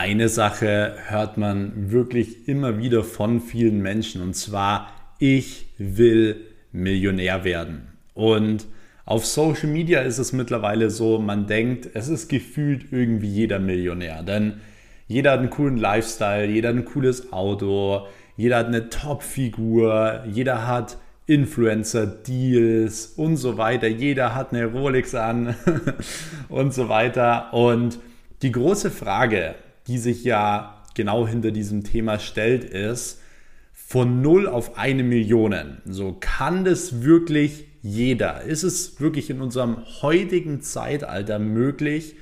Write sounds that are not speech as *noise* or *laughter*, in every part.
Eine Sache hört man wirklich immer wieder von vielen Menschen und zwar, ich will Millionär werden. Und auf Social Media ist es mittlerweile so, man denkt, es ist gefühlt irgendwie jeder Millionär, denn jeder hat einen coolen Lifestyle, jeder hat ein cooles Auto, jeder hat eine Top-Figur, jeder hat Influencer-Deals und so weiter, jeder hat eine Rolex an *laughs* und so weiter. Und die große Frage, die sich ja genau hinter diesem Thema stellt, ist von 0 auf eine Million. So kann das wirklich jeder? Ist es wirklich in unserem heutigen Zeitalter möglich,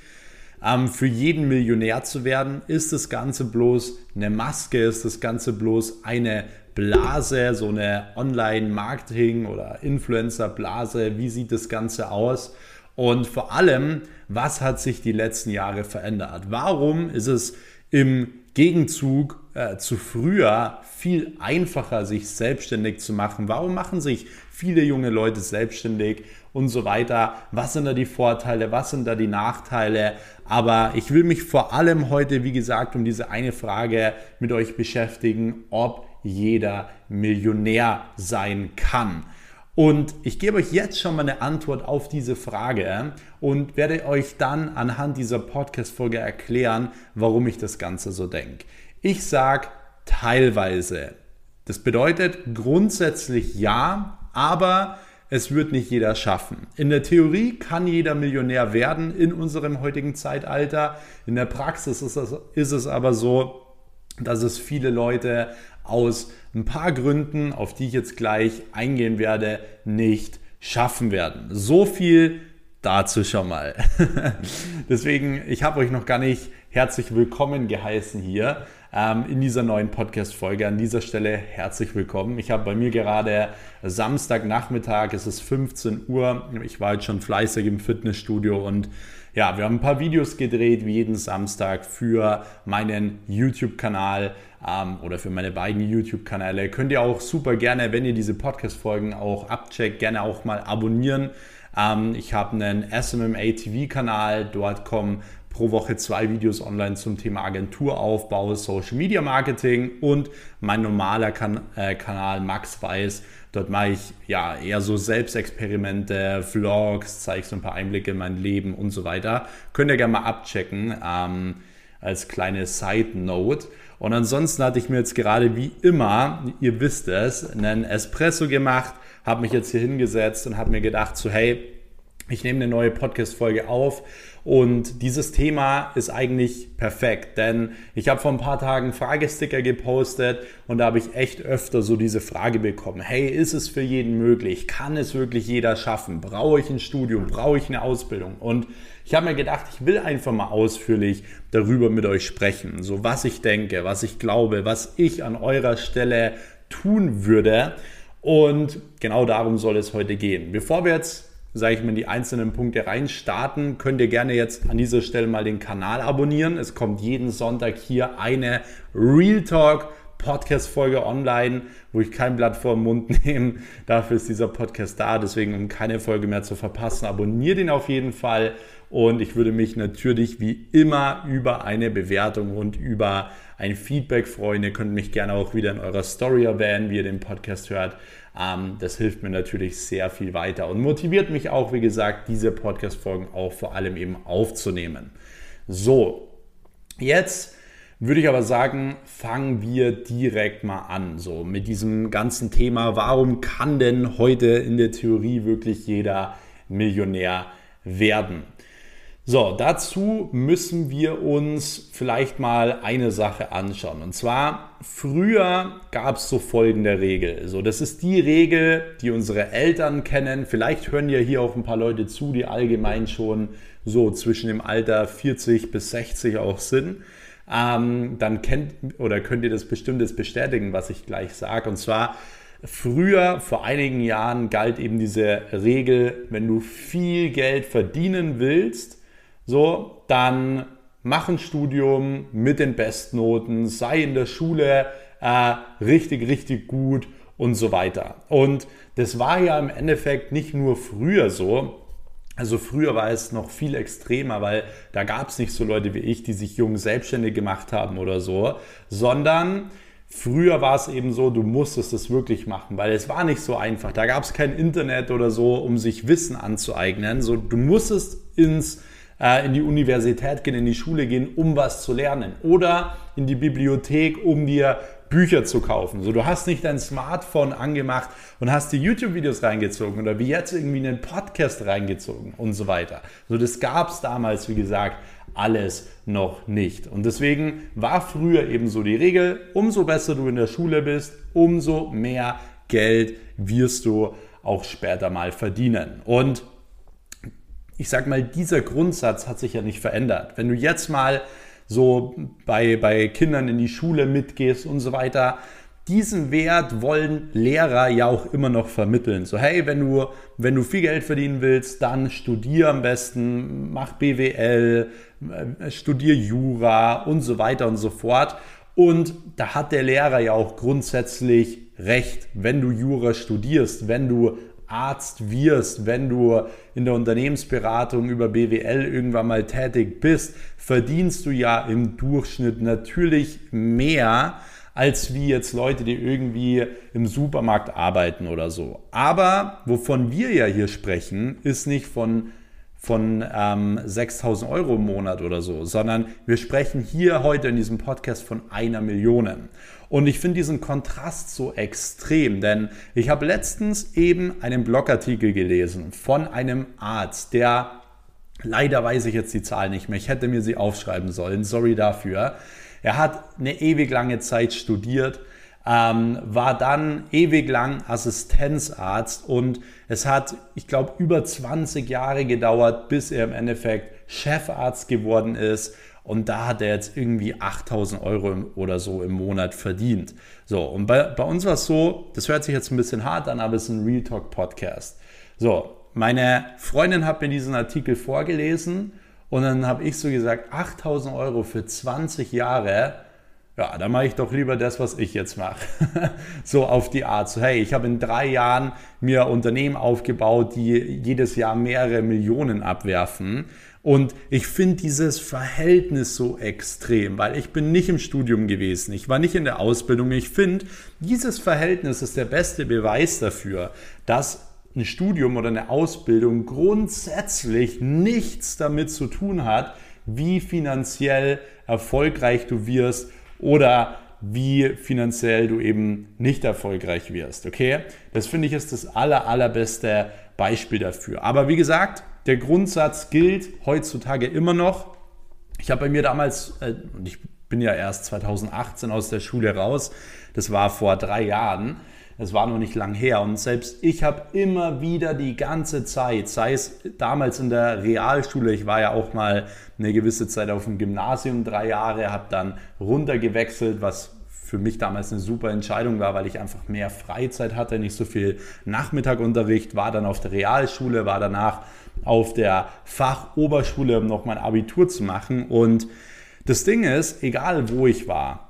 ähm, für jeden Millionär zu werden? Ist das Ganze bloß eine Maske? Ist das Ganze bloß eine Blase, so eine Online-Marketing- oder Influencer-Blase? Wie sieht das Ganze aus? Und vor allem, was hat sich die letzten Jahre verändert? Warum ist es im Gegenzug äh, zu früher viel einfacher, sich selbstständig zu machen? Warum machen sich viele junge Leute selbstständig und so weiter? Was sind da die Vorteile? Was sind da die Nachteile? Aber ich will mich vor allem heute, wie gesagt, um diese eine Frage mit euch beschäftigen, ob jeder Millionär sein kann. Und ich gebe euch jetzt schon mal eine Antwort auf diese Frage und werde euch dann anhand dieser Podcast-Folge erklären, warum ich das Ganze so denke. Ich sage teilweise. Das bedeutet grundsätzlich ja, aber es wird nicht jeder schaffen. In der Theorie kann jeder Millionär werden in unserem heutigen Zeitalter. In der Praxis ist es, aber so, dass es viele Leute aus ein paar Gründen, auf die ich jetzt gleich eingehen werde, nicht schaffen werden. So viel dazu schon mal. *laughs* Deswegen, ich habe euch noch gar nicht herzlich willkommen geheißen hier ähm, in dieser neuen Podcast-Folge. An dieser Stelle herzlich willkommen. Ich habe bei mir gerade Samstagnachmittag, es ist 15 Uhr. Ich war jetzt schon fleißig im Fitnessstudio und ja, wir haben ein paar Videos gedreht, wie jeden Samstag für meinen YouTube-Kanal ähm, oder für meine beiden YouTube-Kanäle. Könnt ihr auch super gerne, wenn ihr diese Podcast-Folgen auch abcheckt, gerne auch mal abonnieren. Ähm, ich habe einen SMMA TV-Kanal, dort kommen pro Woche zwei Videos online zum Thema Agenturaufbau, Social Media Marketing und mein normaler kan äh, Kanal Max Weiß. Dort mache ich ja eher so Selbstexperimente, Vlogs, zeige so ein paar Einblicke in mein Leben und so weiter. Könnt ihr gerne mal abchecken ähm, als kleine Side Note. Und ansonsten hatte ich mir jetzt gerade wie immer, ihr wisst es, einen Espresso gemacht, habe mich jetzt hier hingesetzt und habe mir gedacht, so hey, ich nehme eine neue Podcast-Folge auf und dieses Thema ist eigentlich perfekt, denn ich habe vor ein paar Tagen Fragesticker gepostet und da habe ich echt öfter so diese Frage bekommen, hey, ist es für jeden möglich? Kann es wirklich jeder schaffen? Brauche ich ein Studium? Brauche ich eine Ausbildung? Und ich habe mir gedacht, ich will einfach mal ausführlich darüber mit euch sprechen, so was ich denke, was ich glaube, was ich an eurer Stelle tun würde. Und genau darum soll es heute gehen. Bevor wir jetzt, sage ich mal, in die einzelnen Punkte reinstarten, könnt ihr gerne jetzt an dieser Stelle mal den Kanal abonnieren. Es kommt jeden Sonntag hier eine Real Talk Podcast-Folge online, wo ich kein Blatt vor den Mund *laughs* nehme. Dafür ist dieser Podcast da. Deswegen, um keine Folge mehr zu verpassen, abonniert ihn auf jeden Fall. Und ich würde mich natürlich wie immer über eine Bewertung und über ein Feedback freuen. Ihr könnt mich gerne auch wieder in eurer Story erwähnen, wie ihr den Podcast hört. Ähm, das hilft mir natürlich sehr viel weiter und motiviert mich auch, wie gesagt, diese Podcast-Folgen auch vor allem eben aufzunehmen. So, jetzt würde ich aber sagen, fangen wir direkt mal an. So mit diesem ganzen Thema, warum kann denn heute in der Theorie wirklich jeder Millionär werden? So, dazu müssen wir uns vielleicht mal eine Sache anschauen. Und zwar, früher gab es so folgende Regel. So, das ist die Regel, die unsere Eltern kennen. Vielleicht hören ja hier auch ein paar Leute zu, die allgemein schon so zwischen dem Alter 40 bis 60 auch sind. Ähm, dann kennt oder könnt ihr das bestimmt bestätigen, was ich gleich sage. Und zwar, Früher, vor einigen Jahren, galt eben diese Regel, wenn du viel Geld verdienen willst, so, dann mach ein Studium mit den Bestnoten, sei in der Schule äh, richtig, richtig gut und so weiter. Und das war ja im Endeffekt nicht nur früher so, Also früher war es noch viel extremer, weil da gab es nicht so Leute wie ich, die sich jung selbstständig gemacht haben oder so, sondern früher war es eben so, du musstest es wirklich machen, weil es war nicht so einfach. Da gab es kein Internet oder so, um sich Wissen anzueignen. So, du musstest ins äh, in die Universität gehen, in die Schule gehen, um was zu lernen. Oder in die Bibliothek, um dir Bücher zu kaufen. So, du hast nicht dein Smartphone angemacht und hast die YouTube-Videos reingezogen oder wie jetzt irgendwie einen Podcast reingezogen und so weiter. So, das gab es damals, wie gesagt, alles noch nicht. Und deswegen war früher eben so die Regel, umso besser du in der Schule bist, umso mehr Geld wirst du auch später mal verdienen. Und ich sag mal, dieser Grundsatz hat sich ja nicht verändert. Wenn du jetzt mal so bei, bei Kindern in die Schule mitgehst und so weiter. Diesen Wert wollen Lehrer ja auch immer noch vermitteln. So, hey, wenn du, wenn du viel Geld verdienen willst, dann studier am besten, mach BWL, äh, studier Jura und so weiter und so fort. Und da hat der Lehrer ja auch grundsätzlich recht, wenn du Jura studierst, wenn du Arzt wirst, wenn du in der Unternehmensberatung über BWL irgendwann mal tätig bist, verdienst du ja im Durchschnitt natürlich mehr als wie jetzt Leute, die irgendwie im Supermarkt arbeiten oder so. Aber wovon wir ja hier sprechen, ist nicht von von ähm, 6000 Euro im Monat oder so, sondern wir sprechen hier heute in diesem Podcast von einer Million. Und ich finde diesen Kontrast so extrem, denn ich habe letztens eben einen Blogartikel gelesen von einem Arzt, der leider weiß ich jetzt die Zahl nicht mehr, ich hätte mir sie aufschreiben sollen, sorry dafür. Er hat eine ewig lange Zeit studiert, ähm, war dann ewig lang Assistenzarzt und es hat, ich glaube, über 20 Jahre gedauert, bis er im Endeffekt Chefarzt geworden ist. Und da hat er jetzt irgendwie 8000 Euro oder so im Monat verdient. So, und bei, bei uns war es so, das hört sich jetzt ein bisschen hart an, aber es ist ein Real Talk Podcast. So, meine Freundin hat mir diesen Artikel vorgelesen und dann habe ich so gesagt, 8000 Euro für 20 Jahre ja, dann mache ich doch lieber das, was ich jetzt mache. *laughs* so auf die Art. So, hey, ich habe in drei Jahren mir Unternehmen aufgebaut, die jedes Jahr mehrere Millionen abwerfen. Und ich finde dieses Verhältnis so extrem, weil ich bin nicht im Studium gewesen, ich war nicht in der Ausbildung. Ich finde, dieses Verhältnis ist der beste Beweis dafür, dass ein Studium oder eine Ausbildung grundsätzlich nichts damit zu tun hat, wie finanziell erfolgreich du wirst oder wie finanziell du eben nicht erfolgreich wirst. Okay? Das finde ich ist das aller, allerbeste Beispiel dafür. Aber wie gesagt, der Grundsatz gilt heutzutage immer noch. Ich habe bei mir damals, äh, ich bin ja erst 2018 aus der Schule raus, das war vor drei Jahren, es war noch nicht lang her. Und selbst ich habe immer wieder die ganze Zeit, sei es damals in der Realschule, ich war ja auch mal eine gewisse Zeit auf dem Gymnasium, drei Jahre, habe dann runtergewechselt, was für mich damals eine super Entscheidung war, weil ich einfach mehr Freizeit hatte, nicht so viel Nachmittagunterricht, war dann auf der Realschule, war danach auf der Fachoberschule, um noch mein Abitur zu machen. Und das Ding ist, egal wo ich war,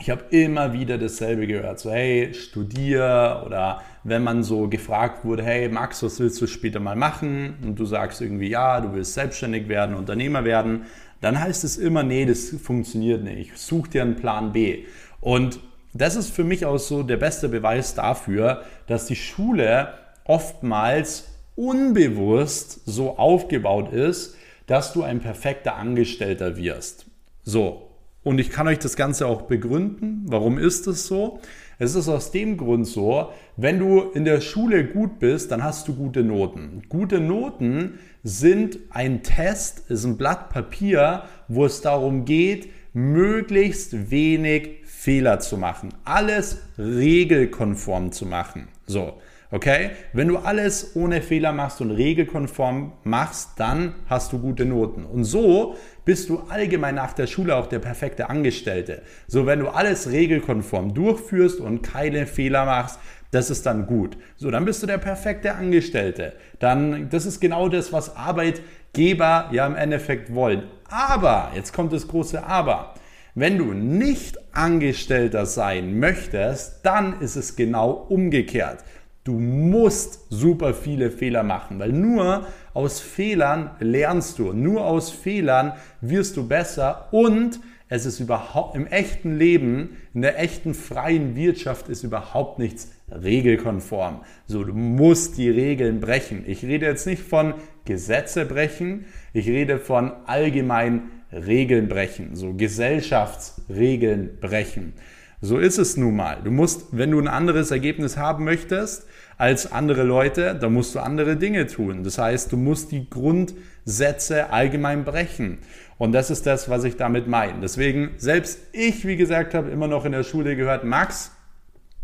ich habe immer wieder dasselbe gehört. So, hey, studier oder wenn man so gefragt wurde, hey, Max, was willst du später mal machen? Und du sagst irgendwie, ja, du willst selbstständig werden, Unternehmer werden, dann heißt es immer, nee, das funktioniert nicht. Such dir einen Plan B. Und das ist für mich auch so der beste Beweis dafür, dass die Schule oftmals unbewusst so aufgebaut ist, dass du ein perfekter Angestellter wirst. So, und ich kann euch das Ganze auch begründen. Warum ist es so? Es ist aus dem Grund so, wenn du in der Schule gut bist, dann hast du gute Noten. Gute Noten sind ein Test, ist ein Blatt Papier, wo es darum geht, möglichst wenig Fehler zu machen. Alles regelkonform zu machen. So. Okay? Wenn du alles ohne Fehler machst und regelkonform machst, dann hast du gute Noten. Und so bist du allgemein nach der Schule auch der perfekte Angestellte. So, wenn du alles regelkonform durchführst und keine Fehler machst, das ist dann gut. So, dann bist du der perfekte Angestellte. Dann, das ist genau das, was Arbeitgeber ja im Endeffekt wollen. Aber, jetzt kommt das große Aber. Wenn du nicht Angestellter sein möchtest, dann ist es genau umgekehrt. Du musst super viele Fehler machen, weil nur aus Fehlern lernst du, nur aus Fehlern wirst du besser und es ist überhaupt im echten Leben, in der echten freien Wirtschaft ist überhaupt nichts regelkonform. So, du musst die Regeln brechen. Ich rede jetzt nicht von Gesetze brechen, ich rede von allgemein Regeln brechen, so Gesellschaftsregeln brechen. So ist es nun mal. Du musst, wenn du ein anderes Ergebnis haben möchtest als andere Leute, dann musst du andere Dinge tun. Das heißt, du musst die Grundsätze allgemein brechen. Und das ist das, was ich damit meine. Deswegen, selbst ich, wie gesagt habe, immer noch in der Schule gehört, Max,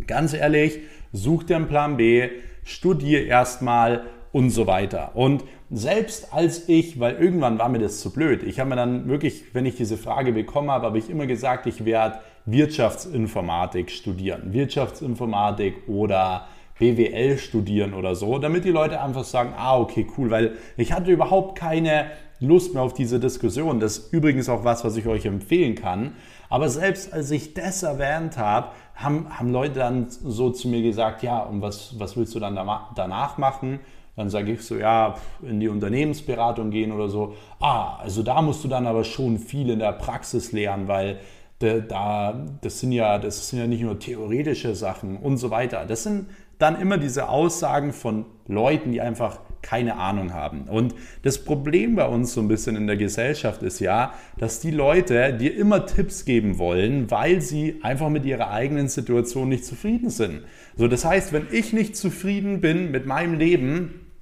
ganz ehrlich, such dir einen Plan B, studier erstmal und so weiter. Und selbst als ich, weil irgendwann war mir das zu blöd, ich habe mir dann wirklich, wenn ich diese Frage bekommen habe, habe ich immer gesagt, ich werde Wirtschaftsinformatik studieren. Wirtschaftsinformatik oder BWL studieren oder so, damit die Leute einfach sagen, ah, okay, cool, weil ich hatte überhaupt keine Lust mehr auf diese Diskussion. Das ist übrigens auch was, was ich euch empfehlen kann. Aber selbst als ich das erwähnt habe, haben, haben Leute dann so zu mir gesagt, ja, und was, was willst du dann danach machen? Dann sage ich so, ja, in die Unternehmensberatung gehen oder so. Ah, also da musst du dann aber schon viel in der Praxis lernen, weil da, das, sind ja, das sind ja nicht nur theoretische Sachen und so weiter. Das sind dann immer diese Aussagen von Leuten, die einfach keine Ahnung haben. Und das Problem bei uns so ein bisschen in der Gesellschaft ist ja, dass die Leute dir immer Tipps geben wollen, weil sie einfach mit ihrer eigenen Situation nicht zufrieden sind. So, das heißt, wenn ich nicht zufrieden bin mit meinem Leben,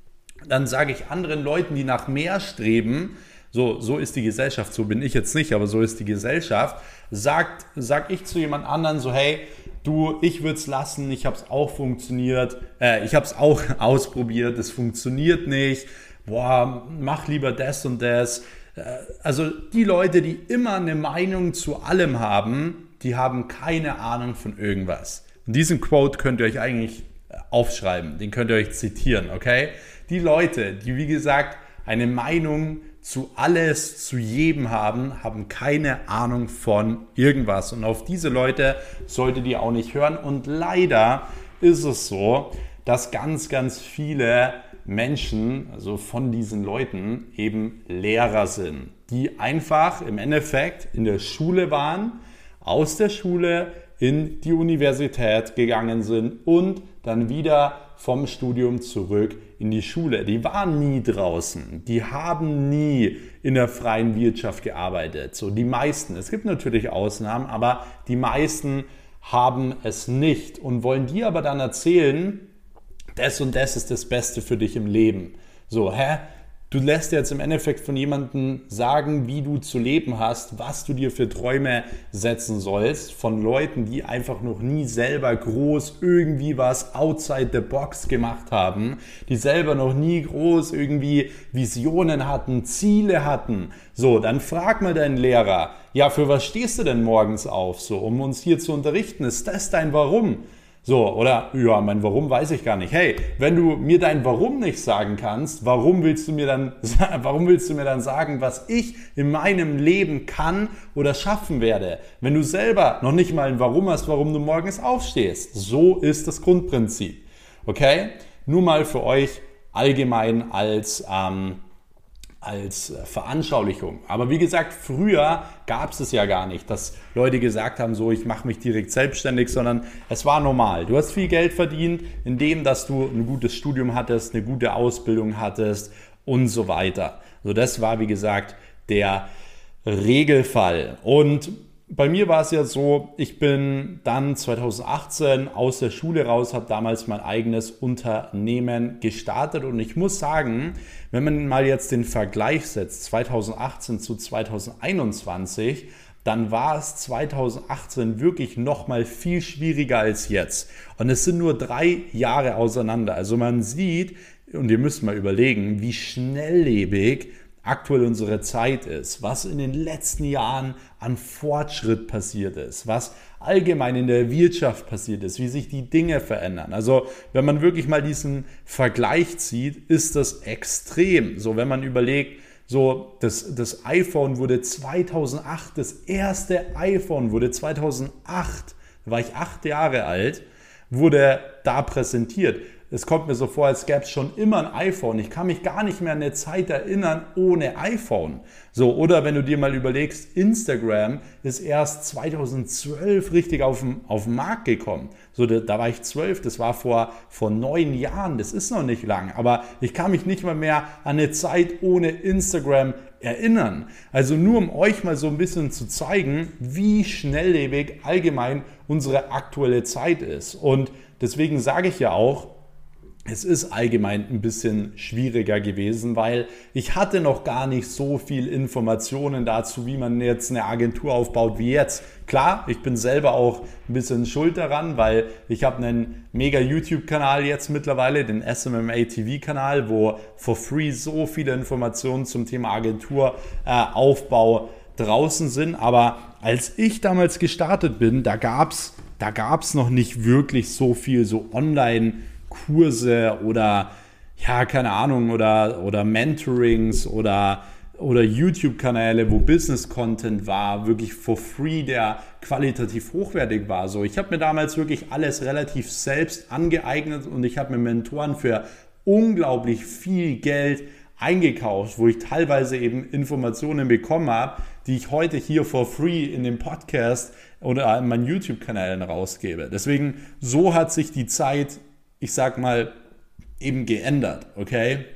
dann sage ich anderen Leuten, die nach mehr streben, so, so ist die Gesellschaft, so bin ich jetzt nicht, aber so ist die Gesellschaft, sagt, sag ich zu jemand anderen so, hey, du, ich würde es lassen, ich habe es auch funktioniert, äh, ich habe es auch *laughs* ausprobiert, es funktioniert nicht, boah, mach lieber das und das. Äh, also die Leute, die immer eine Meinung zu allem haben, die haben keine Ahnung von irgendwas. Und diesen Quote könnt ihr euch eigentlich äh, aufschreiben, den könnt ihr euch zitieren, okay? Die Leute, die wie gesagt eine Meinung zu alles, zu jedem haben, haben keine Ahnung von irgendwas. Und auf diese Leute solltet ihr auch nicht hören. Und leider ist es so, dass ganz, ganz viele Menschen, also von diesen Leuten, eben Lehrer sind, die einfach im Endeffekt in der Schule waren, aus der Schule in die Universität gegangen sind und dann wieder vom Studium zurück in die Schule. Die waren nie draußen. Die haben nie in der freien Wirtschaft gearbeitet. So die meisten. Es gibt natürlich Ausnahmen, aber die meisten haben es nicht und wollen dir aber dann erzählen, das und das ist das Beste für dich im Leben. So, hä? Du lässt jetzt im Endeffekt von jemandem sagen, wie du zu leben hast, was du dir für Träume setzen sollst, von Leuten, die einfach noch nie selber groß irgendwie was outside the box gemacht haben, die selber noch nie groß irgendwie Visionen hatten, Ziele hatten. So, dann frag mal deinen Lehrer, ja, für was stehst du denn morgens auf, so, um uns hier zu unterrichten? Ist das dein Warum? So, oder ja, mein Warum weiß ich gar nicht. Hey, wenn du mir dein Warum nicht sagen kannst, warum willst du mir dann, *laughs* warum willst du mir dann sagen, was ich in meinem Leben kann oder schaffen werde? Wenn du selber noch nicht mal ein Warum hast, warum du morgens aufstehst. So ist das Grundprinzip. Okay? Nur mal für euch allgemein als ähm, als äh, Veranschaulichung. Aber wie gesagt, früher gab es es ja gar nicht, dass Leute gesagt haben, so ich mache mich direkt selbstständig, sondern es war normal. Du hast viel Geld verdient, indem dass du ein gutes Studium hattest, eine gute Ausbildung hattest und so weiter. So das war wie gesagt der Regelfall. Und bei mir war es ja so, ich bin dann 2018 aus der Schule raus, habe damals mein eigenes Unternehmen gestartet und ich muss sagen, wenn man mal jetzt den Vergleich setzt, 2018 zu 2021, dann war es 2018 wirklich noch mal viel schwieriger als jetzt. Und es sind nur drei Jahre auseinander. Also man sieht, und ihr müsst mal überlegen, wie schnelllebig aktuell unsere Zeit ist, was in den letzten Jahren an Fortschritt passiert ist, was allgemein in der Wirtschaft passiert ist, wie sich die Dinge verändern. Also wenn man wirklich mal diesen Vergleich zieht, ist das extrem. So wenn man überlegt, so das, das iPhone wurde 2008, das erste iPhone wurde 2008, da war ich acht Jahre alt, wurde da präsentiert es kommt mir so vor, als gäbe es schon immer ein iPhone. Ich kann mich gar nicht mehr an eine Zeit erinnern ohne iPhone. So, oder wenn du dir mal überlegst, Instagram ist erst 2012 richtig auf den, auf den Markt gekommen. So, da, da war ich zwölf, das war vor, vor neun Jahren, das ist noch nicht lang. Aber ich kann mich nicht mal mehr an eine Zeit ohne Instagram erinnern. Also nur um euch mal so ein bisschen zu zeigen, wie schnelllebig allgemein unsere aktuelle Zeit ist. Und deswegen sage ich ja auch, es ist allgemein ein bisschen schwieriger gewesen, weil ich hatte noch gar nicht so viel Informationen dazu, wie man jetzt eine Agentur aufbaut wie jetzt. Klar, ich bin selber auch ein bisschen schuld daran, weil ich habe einen mega YouTube-Kanal jetzt mittlerweile, den SMMA TV-Kanal, wo for free so viele Informationen zum Thema Agenturaufbau äh, draußen sind. Aber als ich damals gestartet bin, da gab es da gab's noch nicht wirklich so viel so online Kurse oder ja, keine Ahnung, oder, oder Mentorings oder, oder YouTube-Kanäle, wo Business-Content war, wirklich for free, der qualitativ hochwertig war. So, ich habe mir damals wirklich alles relativ selbst angeeignet und ich habe mir Mentoren für unglaublich viel Geld eingekauft, wo ich teilweise eben Informationen bekommen habe, die ich heute hier for free in dem Podcast oder in meinen YouTube-Kanälen rausgebe. Deswegen, so hat sich die Zeit ich sag mal, eben geändert, okay?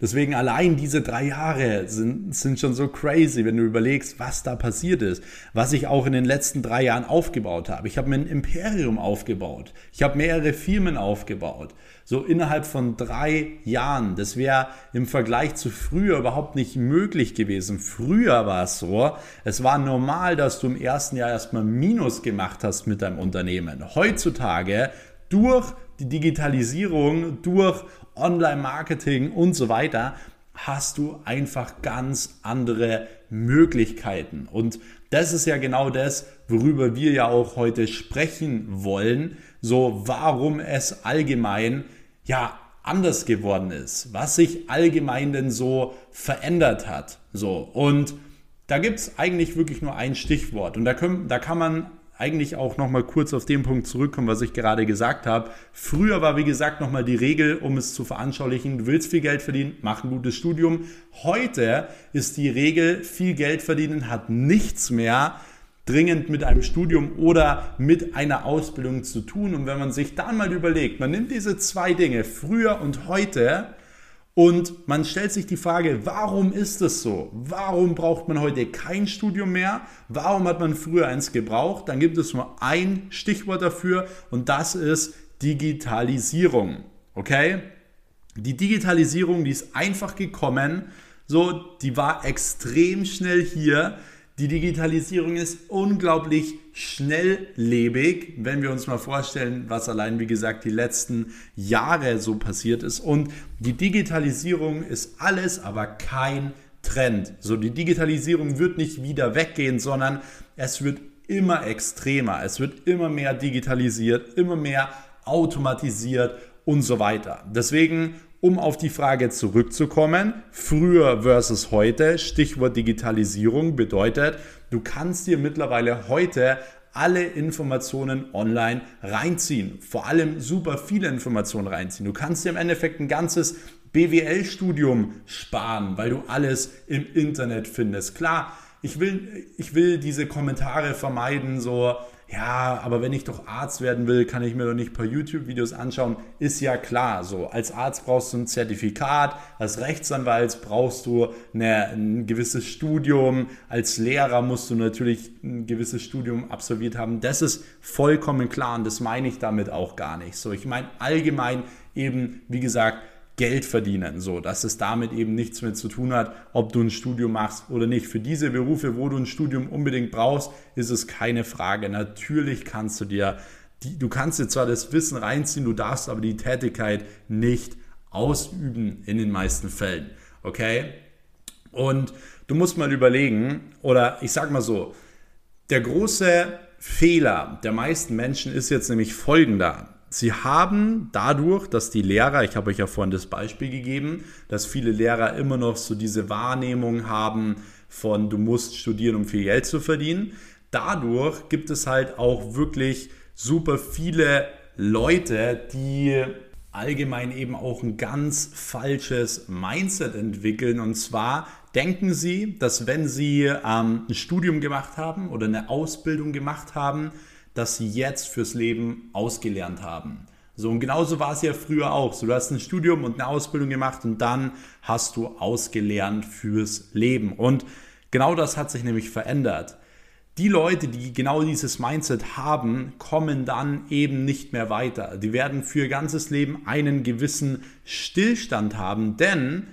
Deswegen allein diese drei Jahre sind, sind schon so crazy, wenn du überlegst, was da passiert ist, was ich auch in den letzten drei Jahren aufgebaut habe. Ich habe mir ein Imperium aufgebaut. Ich habe mehrere Firmen aufgebaut. So innerhalb von drei Jahren. Das wäre im Vergleich zu früher überhaupt nicht möglich gewesen. Früher war es so, es war normal, dass du im ersten Jahr erstmal Minus gemacht hast mit deinem Unternehmen. Heutzutage durch die Digitalisierung, durch Online-Marketing und so weiter, hast du einfach ganz andere Möglichkeiten. Und das ist ja genau das, worüber wir ja auch heute sprechen wollen. So, warum es allgemein ja anders geworden ist, was sich allgemein denn so verändert hat. So, und da gibt es eigentlich wirklich nur ein Stichwort. Und da, können, da kann man eigentlich auch nochmal kurz auf den Punkt zurückkommen, was ich gerade gesagt habe. Früher war, wie gesagt, nochmal die Regel, um es zu veranschaulichen, du willst viel Geld verdienen, mach ein gutes Studium. Heute ist die Regel, viel Geld verdienen hat nichts mehr dringend mit einem Studium oder mit einer Ausbildung zu tun. Und wenn man sich dann mal überlegt, man nimmt diese zwei Dinge, früher und heute, und man stellt sich die Frage, warum ist das so? Warum braucht man heute kein Studium mehr? Warum hat man früher eins gebraucht? Dann gibt es nur ein Stichwort dafür und das ist Digitalisierung. Okay? Die Digitalisierung, die ist einfach gekommen. So, die war extrem schnell hier die Digitalisierung ist unglaublich schnelllebig, wenn wir uns mal vorstellen, was allein, wie gesagt, die letzten Jahre so passiert ist. Und die Digitalisierung ist alles, aber kein Trend. So, die Digitalisierung wird nicht wieder weggehen, sondern es wird immer extremer. Es wird immer mehr digitalisiert, immer mehr automatisiert und so weiter. Deswegen um auf die Frage zurückzukommen, früher versus heute, Stichwort Digitalisierung bedeutet, du kannst dir mittlerweile heute alle Informationen online reinziehen. Vor allem super viele Informationen reinziehen. Du kannst dir im Endeffekt ein ganzes BWL-Studium sparen, weil du alles im Internet findest. Klar, ich will, ich will diese Kommentare vermeiden, so, ja, aber wenn ich doch Arzt werden will, kann ich mir doch nicht ein paar YouTube-Videos anschauen. Ist ja klar so. Als Arzt brauchst du ein Zertifikat, als Rechtsanwalt brauchst du eine, ein gewisses Studium, als Lehrer musst du natürlich ein gewisses Studium absolviert haben. Das ist vollkommen klar und das meine ich damit auch gar nicht. So, ich meine allgemein eben, wie gesagt, Geld verdienen, so dass es damit eben nichts mehr zu tun hat, ob du ein Studium machst oder nicht. Für diese Berufe, wo du ein Studium unbedingt brauchst, ist es keine Frage. Natürlich kannst du dir, die, du kannst dir zwar das Wissen reinziehen, du darfst aber die Tätigkeit nicht ausüben in den meisten Fällen. Okay? Und du musst mal überlegen, oder ich sag mal so, der große Fehler der meisten Menschen ist jetzt nämlich folgender. Sie haben dadurch, dass die Lehrer, ich habe euch ja vorhin das Beispiel gegeben, dass viele Lehrer immer noch so diese Wahrnehmung haben von, du musst studieren, um viel Geld zu verdienen. Dadurch gibt es halt auch wirklich super viele Leute, die allgemein eben auch ein ganz falsches Mindset entwickeln. Und zwar denken sie, dass wenn sie ähm, ein Studium gemacht haben oder eine Ausbildung gemacht haben, dass sie jetzt fürs Leben ausgelernt haben. So, und genauso war es ja früher auch. So, du hast ein Studium und eine Ausbildung gemacht und dann hast du ausgelernt fürs Leben. Und genau das hat sich nämlich verändert. Die Leute, die genau dieses Mindset haben, kommen dann eben nicht mehr weiter. Die werden für ihr ganzes Leben einen gewissen Stillstand haben, denn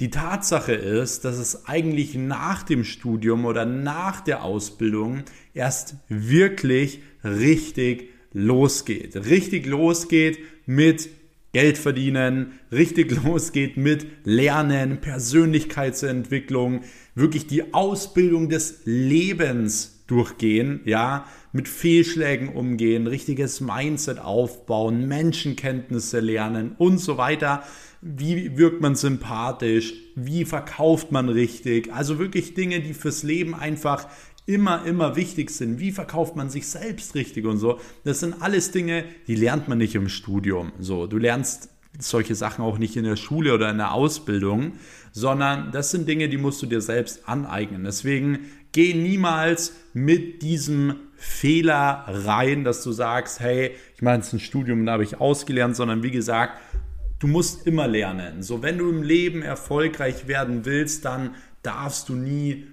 die Tatsache ist, dass es eigentlich nach dem Studium oder nach der Ausbildung erst wirklich richtig losgeht. Richtig losgeht mit Geld verdienen, richtig *laughs* losgeht mit Lernen, Persönlichkeitsentwicklung, wirklich die Ausbildung des Lebens durchgehen, ja, mit Fehlschlägen umgehen, richtiges Mindset aufbauen, Menschenkenntnisse lernen und so weiter. Wie wirkt man sympathisch? Wie verkauft man richtig? Also wirklich Dinge, die fürs Leben einfach immer, immer wichtig sind. Wie verkauft man sich selbst richtig und so. Das sind alles Dinge, die lernt man nicht im Studium. So, du lernst solche Sachen auch nicht in der Schule oder in der Ausbildung, sondern das sind Dinge, die musst du dir selbst aneignen. Deswegen geh niemals mit diesem Fehler rein, dass du sagst, hey, ich meine, es ist ein Studium, da habe ich ausgelernt, sondern wie gesagt, du musst immer lernen. So, wenn du im Leben erfolgreich werden willst, dann darfst du nie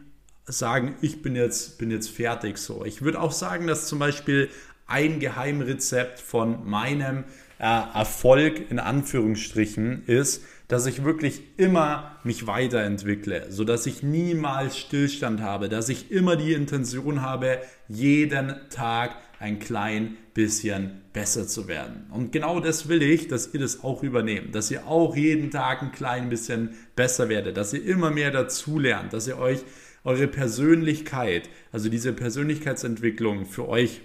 sagen, ich bin jetzt, bin jetzt fertig so. Ich würde auch sagen, dass zum Beispiel ein Geheimrezept von meinem äh, Erfolg in Anführungsstrichen ist, dass ich wirklich immer mich weiterentwickle, sodass ich niemals Stillstand habe, dass ich immer die Intention habe, jeden Tag ein klein bisschen besser zu werden. Und genau das will ich, dass ihr das auch übernehmt, dass ihr auch jeden Tag ein klein bisschen besser werdet, dass ihr immer mehr dazulernt, dass ihr euch eure Persönlichkeit, also diese Persönlichkeitsentwicklung für euch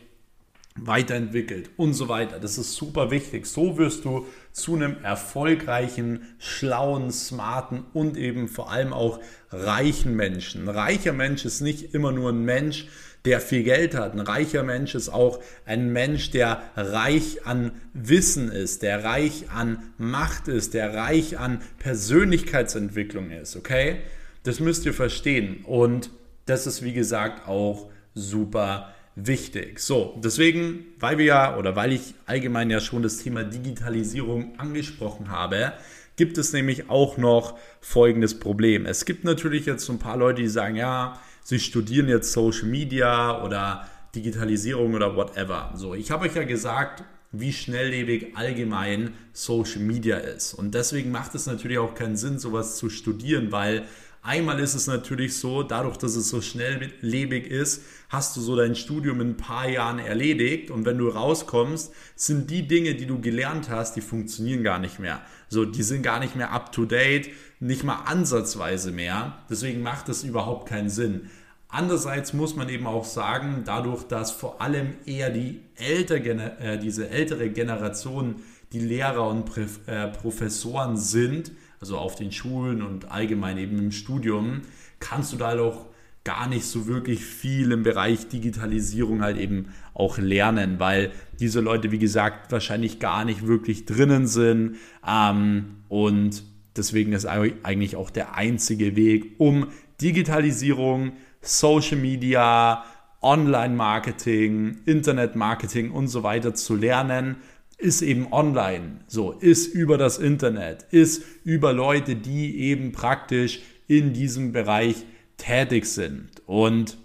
weiterentwickelt und so weiter. Das ist super wichtig. So wirst du zu einem erfolgreichen, schlauen, smarten und eben vor allem auch reichen Menschen. Ein reicher Mensch ist nicht immer nur ein Mensch, der viel Geld hat. Ein reicher Mensch ist auch ein Mensch, der reich an Wissen ist, der reich an Macht ist, der reich an Persönlichkeitsentwicklung ist, okay? Das müsst ihr verstehen. Und das ist, wie gesagt, auch super wichtig. So, deswegen, weil wir ja oder weil ich allgemein ja schon das Thema Digitalisierung angesprochen habe, gibt es nämlich auch noch folgendes Problem. Es gibt natürlich jetzt so ein paar Leute, die sagen, ja, sie studieren jetzt Social Media oder Digitalisierung oder whatever. So, ich habe euch ja gesagt, wie schnelllebig allgemein Social Media ist. Und deswegen macht es natürlich auch keinen Sinn, sowas zu studieren, weil Einmal ist es natürlich so, dadurch, dass es so schnelllebig ist, hast du so dein Studium in ein paar Jahren erledigt und wenn du rauskommst, sind die Dinge, die du gelernt hast, die funktionieren gar nicht mehr. So, die sind gar nicht mehr up to date, nicht mal ansatzweise mehr. Deswegen macht es überhaupt keinen Sinn. Andererseits muss man eben auch sagen, dadurch, dass vor allem eher die ältere, äh, diese ältere Generation die Lehrer und äh, Professoren sind, also auf den Schulen und allgemein eben im Studium, kannst du da halt auch gar nicht so wirklich viel im Bereich Digitalisierung halt eben auch lernen, weil diese Leute, wie gesagt, wahrscheinlich gar nicht wirklich drinnen sind ähm, und deswegen ist eigentlich auch der einzige Weg, um Digitalisierung, Social Media, Online-Marketing, Internet-Marketing und so weiter zu lernen, ist eben online, so ist über das Internet, ist über Leute, die eben praktisch in diesem Bereich tätig sind. Und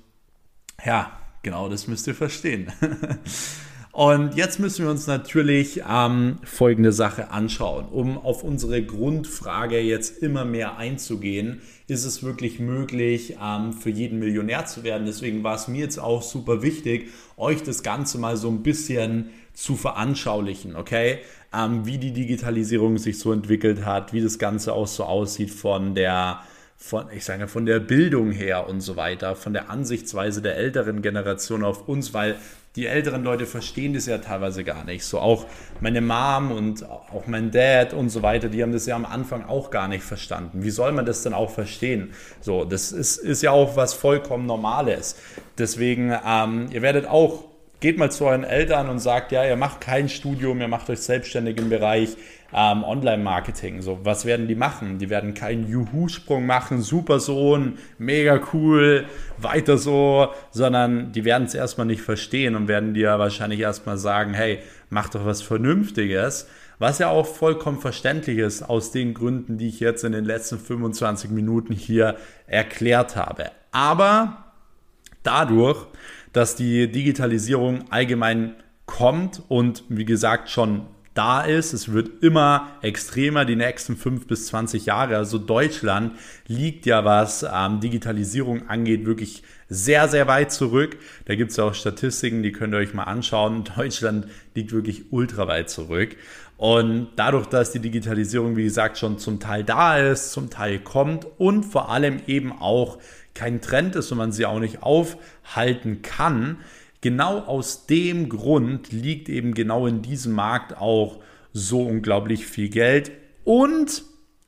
ja, genau das müsst ihr verstehen. *laughs* Und jetzt müssen wir uns natürlich ähm, folgende Sache anschauen. Um auf unsere Grundfrage jetzt immer mehr einzugehen, ist es wirklich möglich, ähm, für jeden Millionär zu werden. Deswegen war es mir jetzt auch super wichtig, euch das Ganze mal so ein bisschen zu veranschaulichen, okay? Ähm, wie die Digitalisierung sich so entwickelt hat, wie das Ganze auch so aussieht von der, von, ich sage von der Bildung her und so weiter, von der Ansichtsweise der älteren Generation auf uns, weil die älteren Leute verstehen das ja teilweise gar nicht. So auch meine Mom und auch mein Dad und so weiter, die haben das ja am Anfang auch gar nicht verstanden. Wie soll man das denn auch verstehen? So, das ist, ist ja auch was vollkommen Normales. Deswegen, ähm, ihr werdet auch geht mal zu euren Eltern und sagt, ja, ihr macht kein Studium, ihr macht euch selbstständig im Bereich ähm, Online-Marketing. So, was werden die machen? Die werden keinen Juhu-Sprung machen, super Sohn, mega cool, weiter so, sondern die werden es erstmal nicht verstehen und werden dir wahrscheinlich erstmal sagen, hey, mach doch was Vernünftiges. Was ja auch vollkommen verständlich ist aus den Gründen, die ich jetzt in den letzten 25 Minuten hier erklärt habe. Aber dadurch, dass die Digitalisierung allgemein kommt und wie gesagt schon da ist. Es wird immer extremer die nächsten fünf bis 20 Jahre. Also Deutschland liegt ja, was ähm, Digitalisierung angeht, wirklich sehr, sehr weit zurück. Da gibt es ja auch Statistiken, die könnt ihr euch mal anschauen. *laughs* Deutschland liegt wirklich ultra weit zurück. Und dadurch, dass die Digitalisierung, wie gesagt, schon zum Teil da ist, zum Teil kommt und vor allem eben auch kein Trend ist und man sie auch nicht aufhalten kann, genau aus dem Grund liegt eben genau in diesem Markt auch so unglaublich viel Geld. Und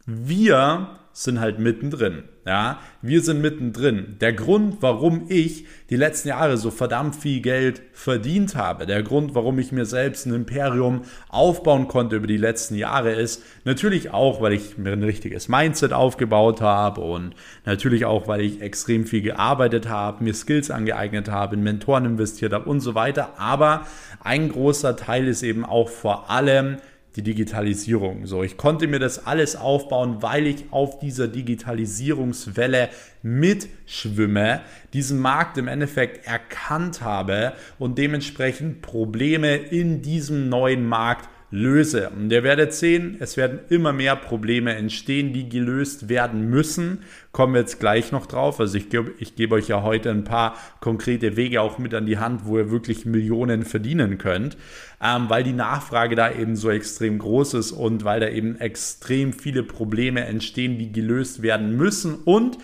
wir sind halt mittendrin. Ja, wir sind mittendrin. Der Grund, warum ich die letzten Jahre so verdammt viel Geld verdient habe, der Grund, warum ich mir selbst ein Imperium aufbauen konnte über die letzten Jahre, ist natürlich auch, weil ich mir ein richtiges Mindset aufgebaut habe und natürlich auch, weil ich extrem viel gearbeitet habe, mir Skills angeeignet habe, in Mentoren investiert habe und so weiter. Aber ein großer Teil ist eben auch vor allem die Digitalisierung. So, ich konnte mir das alles aufbauen, weil ich auf dieser Digitalisierungswelle mitschwimme, diesen Markt im Endeffekt erkannt habe und dementsprechend Probleme in diesem neuen Markt löse. Und ihr werdet sehen, es werden immer mehr Probleme entstehen, die gelöst werden müssen. Kommen wir jetzt gleich noch drauf. Also ich gebe, ich gebe euch ja heute ein paar konkrete Wege auch mit an die Hand, wo ihr wirklich Millionen verdienen könnt, ähm, weil die Nachfrage da eben so extrem groß ist und weil da eben extrem viele Probleme entstehen, die gelöst werden müssen. Und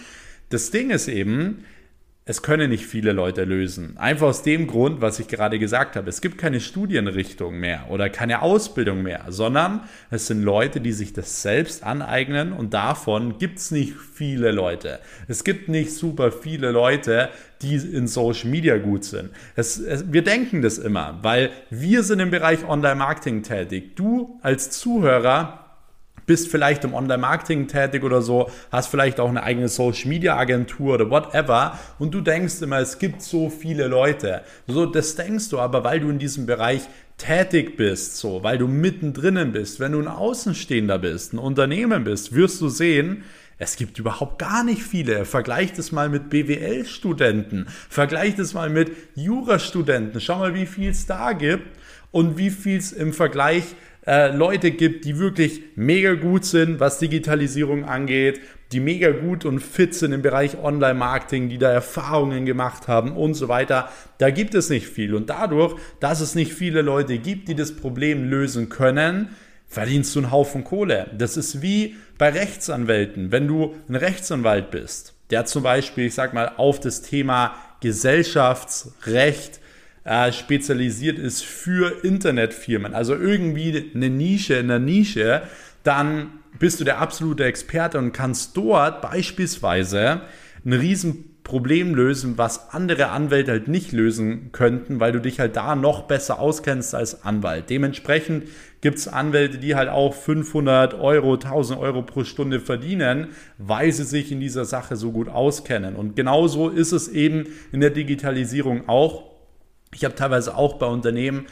das Ding ist eben, es können nicht viele Leute lösen. Einfach aus dem Grund, was ich gerade gesagt habe. Es gibt keine Studienrichtung mehr oder keine Ausbildung mehr, sondern es sind Leute, die sich das selbst aneignen und davon gibt es nicht viele Leute. Es gibt nicht super viele Leute, die in Social Media gut sind. Es, es, wir denken das immer, weil wir sind im Bereich Online-Marketing tätig. Du als Zuhörer bist vielleicht im Online-Marketing tätig oder so, hast vielleicht auch eine eigene Social-Media-Agentur oder whatever und du denkst immer, es gibt so viele Leute. So, das denkst du aber, weil du in diesem Bereich tätig bist, so, weil du mittendrin bist, wenn du ein Außenstehender bist, ein Unternehmen bist, wirst du sehen, es gibt überhaupt gar nicht viele. Vergleicht es mal mit BWL-Studenten. Vergleicht es mal mit Jurastudenten. Schau mal, wie viel es da gibt und wie viel es im Vergleich äh, Leute gibt, die wirklich mega gut sind, was Digitalisierung angeht, die mega gut und fit sind im Bereich Online-Marketing, die da Erfahrungen gemacht haben und so weiter. Da gibt es nicht viel. Und dadurch, dass es nicht viele Leute gibt, die das Problem lösen können, verdienst du einen Haufen Kohle. Das ist wie bei Rechtsanwälten. Wenn du ein Rechtsanwalt bist, der zum Beispiel, ich sag mal, auf das Thema Gesellschaftsrecht äh, spezialisiert ist für Internetfirmen, also irgendwie eine Nische in der Nische, dann bist du der absolute Experte und kannst dort beispielsweise ein Riesenproblem lösen, was andere Anwälte halt nicht lösen könnten, weil du dich halt da noch besser auskennst als Anwalt. Dementsprechend gibt es Anwälte, die halt auch 500 Euro, 1000 Euro pro Stunde verdienen, weil sie sich in dieser Sache so gut auskennen. Und genauso ist es eben in der Digitalisierung auch. Ich habe teilweise auch bei Unternehmen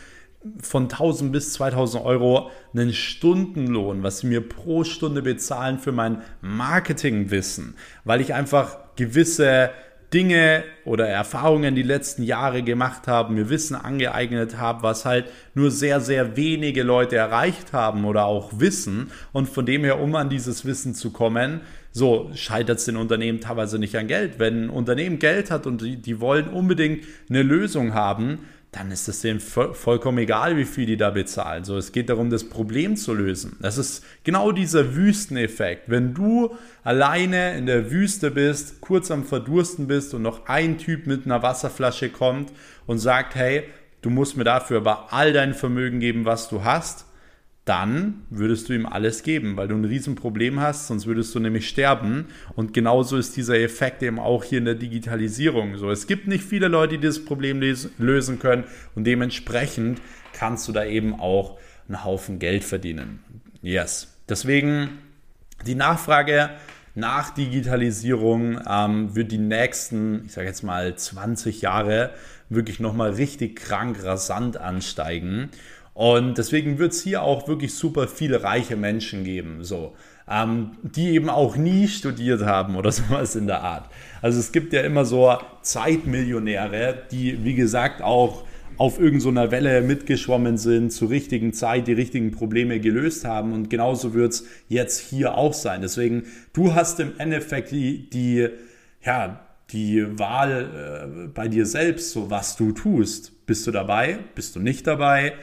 von 1000 bis 2000 Euro einen Stundenlohn, was sie mir pro Stunde bezahlen für mein Marketingwissen, weil ich einfach gewisse Dinge oder Erfahrungen die letzten Jahre gemacht habe, mir Wissen angeeignet habe, was halt nur sehr, sehr wenige Leute erreicht haben oder auch wissen. Und von dem her, um an dieses Wissen zu kommen, so scheitert es den Unternehmen teilweise nicht an Geld. Wenn ein Unternehmen Geld hat und die, die wollen unbedingt eine Lösung haben, dann ist es denen vollkommen egal, wie viel die da bezahlen. So, es geht darum, das Problem zu lösen. Das ist genau dieser Wüsteneffekt. Wenn du alleine in der Wüste bist, kurz am Verdursten bist und noch ein Typ mit einer Wasserflasche kommt und sagt, hey, du musst mir dafür aber all dein Vermögen geben, was du hast, dann würdest du ihm alles geben, weil du ein Riesenproblem hast, sonst würdest du nämlich sterben. Und genauso ist dieser Effekt eben auch hier in der Digitalisierung so. Es gibt nicht viele Leute, die das Problem lösen können und dementsprechend kannst du da eben auch einen Haufen Geld verdienen. Yes. Deswegen die Nachfrage nach Digitalisierung ähm, wird die nächsten, ich sage jetzt mal 20 Jahre wirklich nochmal richtig krank rasant ansteigen. Und deswegen wird es hier auch wirklich super viele reiche Menschen geben, so, ähm, die eben auch nie studiert haben oder *laughs* sowas in der Art. Also es gibt ja immer so Zeitmillionäre, die, wie gesagt, auch auf irgendeiner so Welle mitgeschwommen sind, zur richtigen Zeit die richtigen Probleme gelöst haben. Und genauso wird es jetzt hier auch sein. Deswegen, du hast im Endeffekt die, die ja, die Wahl äh, bei dir selbst, so was du tust. Bist du dabei? Bist du nicht dabei?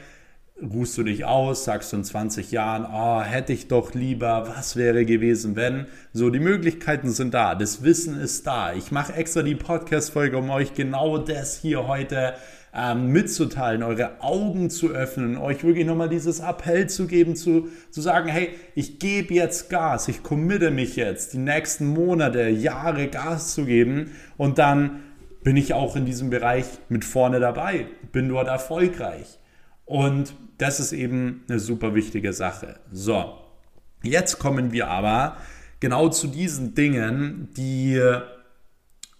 Ruhst du dich aus, sagst du in 20 Jahren, oh, hätte ich doch lieber, was wäre gewesen, wenn. So, die Möglichkeiten sind da, das Wissen ist da. Ich mache extra die Podcast-Folge, um euch genau das hier heute ähm, mitzuteilen, eure Augen zu öffnen, euch wirklich nochmal dieses Appell zu geben, zu, zu sagen, hey, ich gebe jetzt Gas, ich committe mich jetzt, die nächsten Monate, Jahre Gas zu geben und dann bin ich auch in diesem Bereich mit vorne dabei, bin dort erfolgreich. Und das ist eben eine super wichtige Sache. So, jetzt kommen wir aber genau zu diesen Dingen, die,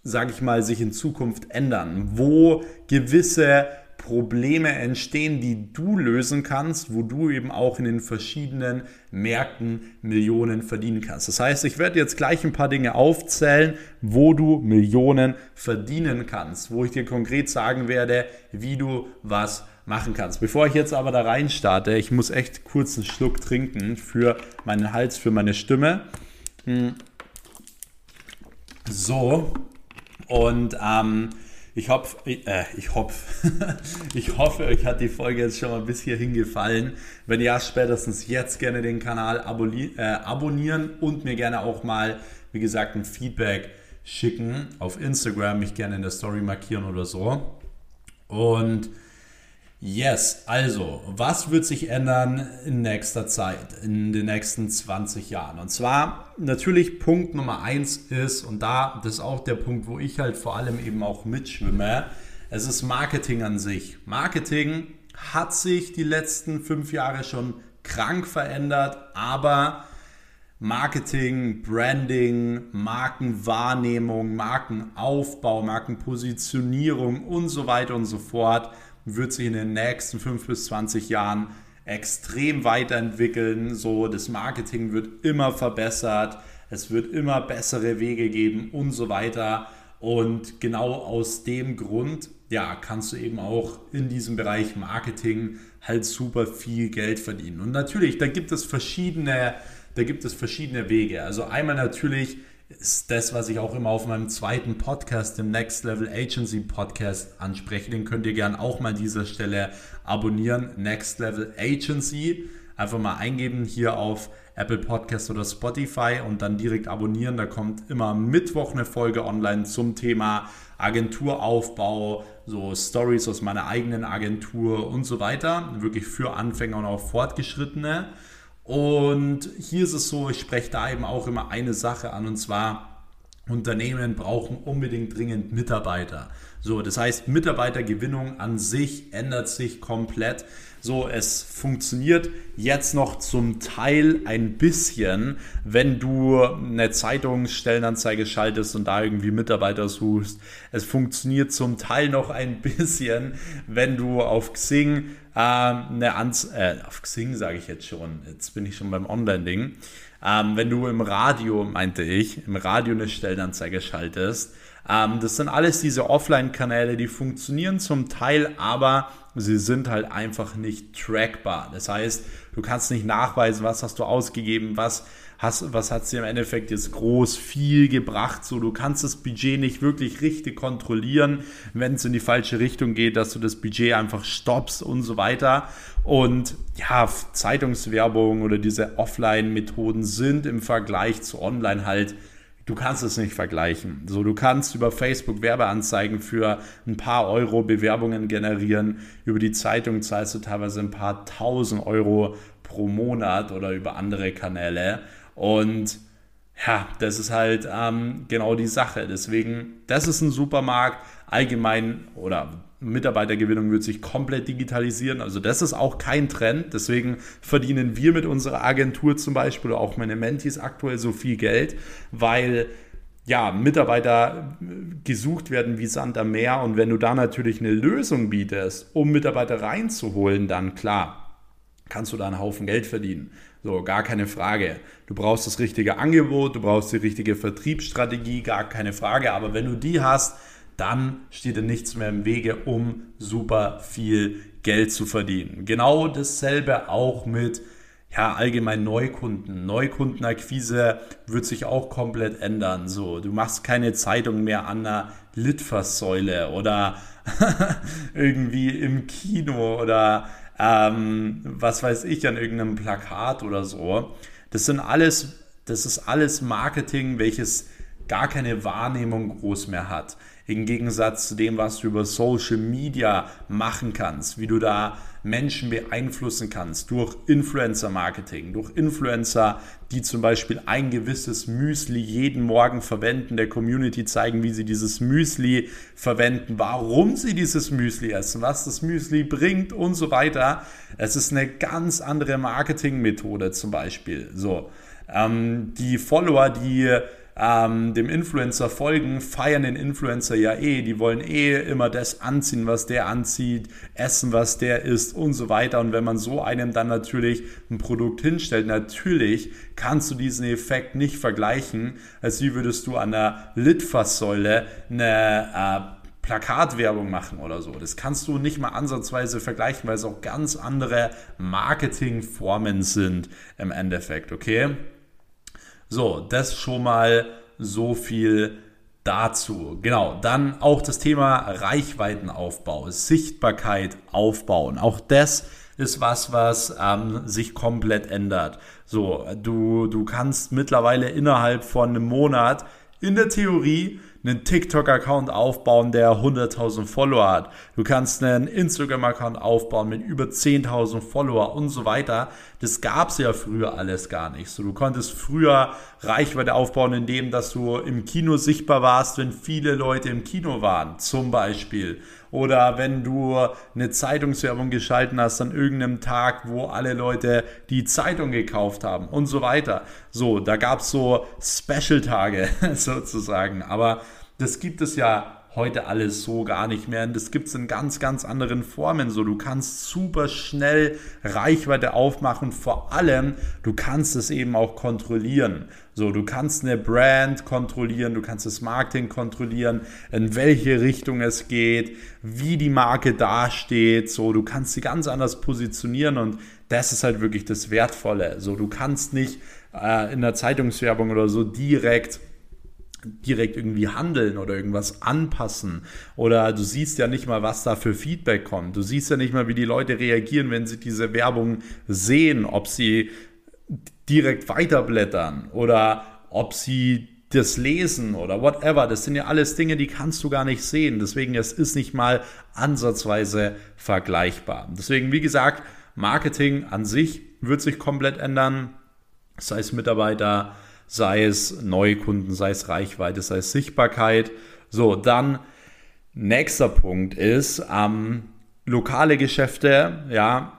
sage ich mal, sich in Zukunft ändern, wo gewisse Probleme entstehen, die du lösen kannst, wo du eben auch in den verschiedenen Märkten Millionen verdienen kannst. Das heißt, ich werde jetzt gleich ein paar Dinge aufzählen, wo du Millionen verdienen kannst, wo ich dir konkret sagen werde, wie du was machen kannst. Bevor ich jetzt aber da rein starte, ich muss echt kurz einen Schluck trinken für meinen Hals, für meine Stimme. Hm. So, und ähm, ich hoffe, äh, ich hoffe, *laughs* ich hoffe, euch hat die Folge jetzt schon mal bis hierhin gefallen. Wenn ja, spätestens jetzt gerne den Kanal äh, abonnieren und mir gerne auch mal, wie gesagt, ein Feedback schicken auf Instagram, mich gerne in der Story markieren oder so. Und Yes, also, was wird sich ändern in nächster Zeit, in den nächsten 20 Jahren? Und zwar natürlich Punkt Nummer eins ist, und da, das ist auch der Punkt, wo ich halt vor allem eben auch mitschwimme, es ist Marketing an sich. Marketing hat sich die letzten fünf Jahre schon krank verändert, aber Marketing, Branding, Markenwahrnehmung, Markenaufbau, Markenpositionierung und so weiter und so fort wird sich in den nächsten 5 bis 20 Jahren extrem weiterentwickeln. So, das Marketing wird immer verbessert, es wird immer bessere Wege geben und so weiter. Und genau aus dem Grund, ja, kannst du eben auch in diesem Bereich Marketing halt super viel Geld verdienen. Und natürlich, da gibt es verschiedene, da gibt es verschiedene Wege. Also einmal natürlich ist das, was ich auch immer auf meinem zweiten Podcast, dem Next Level Agency Podcast anspreche. Den könnt ihr gerne auch mal an dieser Stelle abonnieren. Next Level Agency. Einfach mal eingeben hier auf Apple Podcast oder Spotify und dann direkt abonnieren. Da kommt immer Mittwoch eine Folge online zum Thema Agenturaufbau, so Stories aus meiner eigenen Agentur und so weiter. Wirklich für Anfänger und auch Fortgeschrittene. Und hier ist es so, ich spreche da eben auch immer eine Sache an und zwar Unternehmen brauchen unbedingt dringend Mitarbeiter. So, das heißt, Mitarbeitergewinnung an sich ändert sich komplett. So, es funktioniert jetzt noch zum Teil ein bisschen, wenn du eine Zeitungsstellenanzeige schaltest und da irgendwie Mitarbeiter suchst. Es funktioniert zum Teil noch ein *laughs* bisschen, wenn du auf Xing äh, eine Anz äh, auf Xing sage ich jetzt schon, jetzt bin ich schon beim Online-Ding. Ähm, wenn du im Radio, meinte ich, im Radio eine Stellenanzeige schaltest, ähm, das sind alles diese Offline-Kanäle, die funktionieren zum Teil, aber sie sind halt einfach nicht trackbar. Das heißt, du kannst nicht nachweisen, was hast du ausgegeben, was hast, was hat dir im Endeffekt jetzt groß viel gebracht. So, du kannst das Budget nicht wirklich richtig kontrollieren, wenn es in die falsche Richtung geht, dass du das Budget einfach stoppst und so weiter. Und ja, Zeitungswerbung oder diese Offline-Methoden sind im Vergleich zu Online halt du kannst es nicht vergleichen. So, du kannst über Facebook Werbeanzeigen für ein paar Euro Bewerbungen generieren. Über die Zeitung zahlst du teilweise ein paar tausend Euro pro Monat oder über andere Kanäle. Und ja, das ist halt ähm, genau die Sache. Deswegen, das ist ein Supermarkt. Allgemein oder Mitarbeitergewinnung wird sich komplett digitalisieren. Also das ist auch kein Trend. Deswegen verdienen wir mit unserer Agentur zum Beispiel oder auch meine Mentis aktuell so viel Geld, weil ja, Mitarbeiter gesucht werden wie Sand am Meer. Und wenn du da natürlich eine Lösung bietest, um Mitarbeiter reinzuholen, dann klar, kannst du da einen Haufen Geld verdienen. So, gar keine Frage. Du brauchst das richtige Angebot, du brauchst die richtige Vertriebsstrategie, gar keine Frage. Aber wenn du die hast, dann steht dir nichts mehr im Wege, um super viel Geld zu verdienen. Genau dasselbe auch mit ja, allgemein Neukunden. Neukundenakquise wird sich auch komplett ändern. So, du machst keine Zeitung mehr an einer Litfaßsäule oder *laughs* irgendwie im Kino oder ähm, was weiß ich, an irgendeinem Plakat oder so. Das sind alles, das ist alles Marketing, welches gar keine Wahrnehmung groß mehr hat. Im Gegensatz zu dem, was du über Social Media machen kannst, wie du da Menschen beeinflussen kannst durch Influencer-Marketing, durch Influencer, die zum Beispiel ein gewisses Müsli jeden Morgen verwenden, der Community zeigen, wie sie dieses Müsli verwenden, warum sie dieses Müsli essen, was das Müsli bringt und so weiter. Es ist eine ganz andere Marketingmethode zum Beispiel. So, ähm, die Follower, die ähm, dem Influencer folgen, feiern den Influencer ja eh. Die wollen eh immer das anziehen, was der anzieht, essen, was der isst und so weiter. Und wenn man so einem dann natürlich ein Produkt hinstellt, natürlich kannst du diesen Effekt nicht vergleichen, als wie würdest du an der Litfaßsäule eine äh, Plakatwerbung machen oder so. Das kannst du nicht mal ansatzweise vergleichen, weil es auch ganz andere Marketingformen sind im Endeffekt, okay? So, das schon mal so viel dazu. Genau, dann auch das Thema Reichweitenaufbau, Sichtbarkeit aufbauen. Auch das ist was, was ähm, sich komplett ändert. So, du, du kannst mittlerweile innerhalb von einem Monat in der Theorie einen TikTok-Account aufbauen, der 100.000 Follower hat. Du kannst einen Instagram-Account aufbauen mit über 10.000 Follower und so weiter. Das gab es ja früher alles gar nicht. So, du konntest früher Reichweite aufbauen, indem dass du im Kino sichtbar warst, wenn viele Leute im Kino waren, zum Beispiel. Oder wenn du eine Zeitungswerbung geschalten hast an irgendeinem Tag, wo alle Leute die Zeitung gekauft haben und so weiter. So, da gab es so Special-Tage *laughs* sozusagen. Aber das gibt es ja heute alles so gar nicht mehr. Und das gibt es in ganz, ganz anderen Formen. So, du kannst super schnell Reichweite aufmachen. Vor allem, du kannst es eben auch kontrollieren. So, du kannst eine Brand kontrollieren, du kannst das Marketing kontrollieren, in welche Richtung es geht, wie die Marke dasteht. So, du kannst sie ganz anders positionieren und das ist halt wirklich das Wertvolle. So, du kannst nicht äh, in der Zeitungswerbung oder so direkt direkt irgendwie handeln oder irgendwas anpassen oder du siehst ja nicht mal, was da für Feedback kommt. Du siehst ja nicht mal, wie die Leute reagieren, wenn sie diese Werbung sehen, ob sie direkt weiterblättern oder ob sie das lesen oder whatever. Das sind ja alles Dinge, die kannst du gar nicht sehen. Deswegen, es ist nicht mal ansatzweise vergleichbar. Deswegen, wie gesagt, Marketing an sich wird sich komplett ändern. Sei es Mitarbeiter, sei es Neukunden, sei es Reichweite, sei es Sichtbarkeit. So, dann nächster Punkt ist ähm, lokale Geschäfte, ja,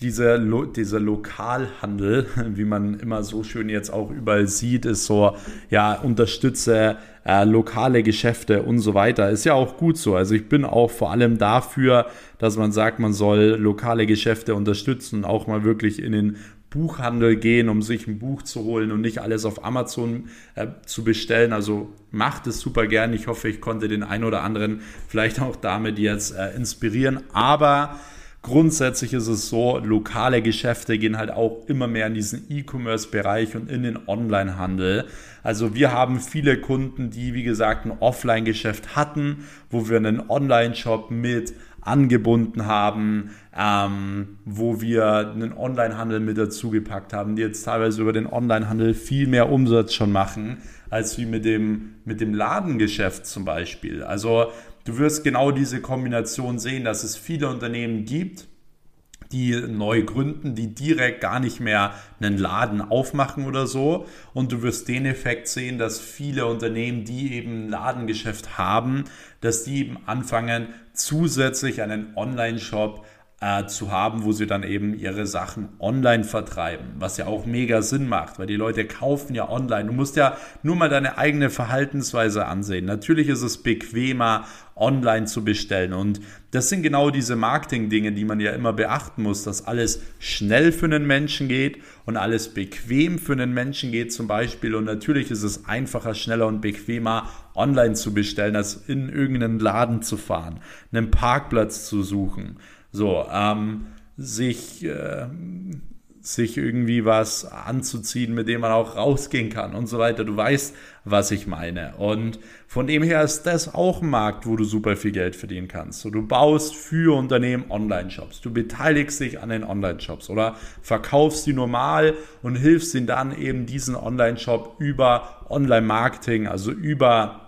dieser, Lo dieser Lokalhandel, *laughs* wie man immer so schön jetzt auch überall sieht, ist so, ja, unterstütze äh, lokale Geschäfte und so weiter. Ist ja auch gut so. Also ich bin auch vor allem dafür, dass man sagt, man soll lokale Geschäfte unterstützen und auch mal wirklich in den Buchhandel gehen, um sich ein Buch zu holen und nicht alles auf Amazon äh, zu bestellen. Also macht es super gern. Ich hoffe, ich konnte den einen oder anderen vielleicht auch damit jetzt äh, inspirieren. Aber grundsätzlich ist es so, lokale Geschäfte gehen halt auch immer mehr in diesen E-Commerce-Bereich und in den Online-Handel. Also wir haben viele Kunden, die wie gesagt ein Offline-Geschäft hatten, wo wir einen Online-Shop mit angebunden haben, ähm, wo wir einen Online-Handel mit dazu gepackt haben, die jetzt teilweise über den Online-Handel viel mehr Umsatz schon machen, als wie mit dem, mit dem Ladengeschäft zum Beispiel. Also du wirst genau diese Kombination sehen, dass es viele Unternehmen gibt, die neu gründen, die direkt gar nicht mehr einen Laden aufmachen oder so. Und du wirst den Effekt sehen, dass viele Unternehmen, die eben ein Ladengeschäft haben, dass die eben anfangen, zusätzlich einen Online-Shop äh, zu haben, wo sie dann eben ihre Sachen online vertreiben, was ja auch mega Sinn macht, weil die Leute kaufen ja online. Du musst ja nur mal deine eigene Verhaltensweise ansehen. Natürlich ist es bequemer, online zu bestellen und das sind genau diese Marketing-Dinge, die man ja immer beachten muss, dass alles schnell für einen Menschen geht und alles bequem für einen Menschen geht zum Beispiel. Und natürlich ist es einfacher, schneller und bequemer online zu bestellen, als in irgendeinen Laden zu fahren, einen Parkplatz zu suchen so, ähm, sich, äh, sich irgendwie was anzuziehen, mit dem man auch rausgehen kann und so weiter. Du weißt, was ich meine. Und von dem her ist das auch ein Markt, wo du super viel Geld verdienen kannst. So, du baust für Unternehmen Online-Shops. Du beteiligst dich an den Online-Shops oder verkaufst die normal und hilfst ihnen dann eben diesen Online-Shop über Online-Marketing, also über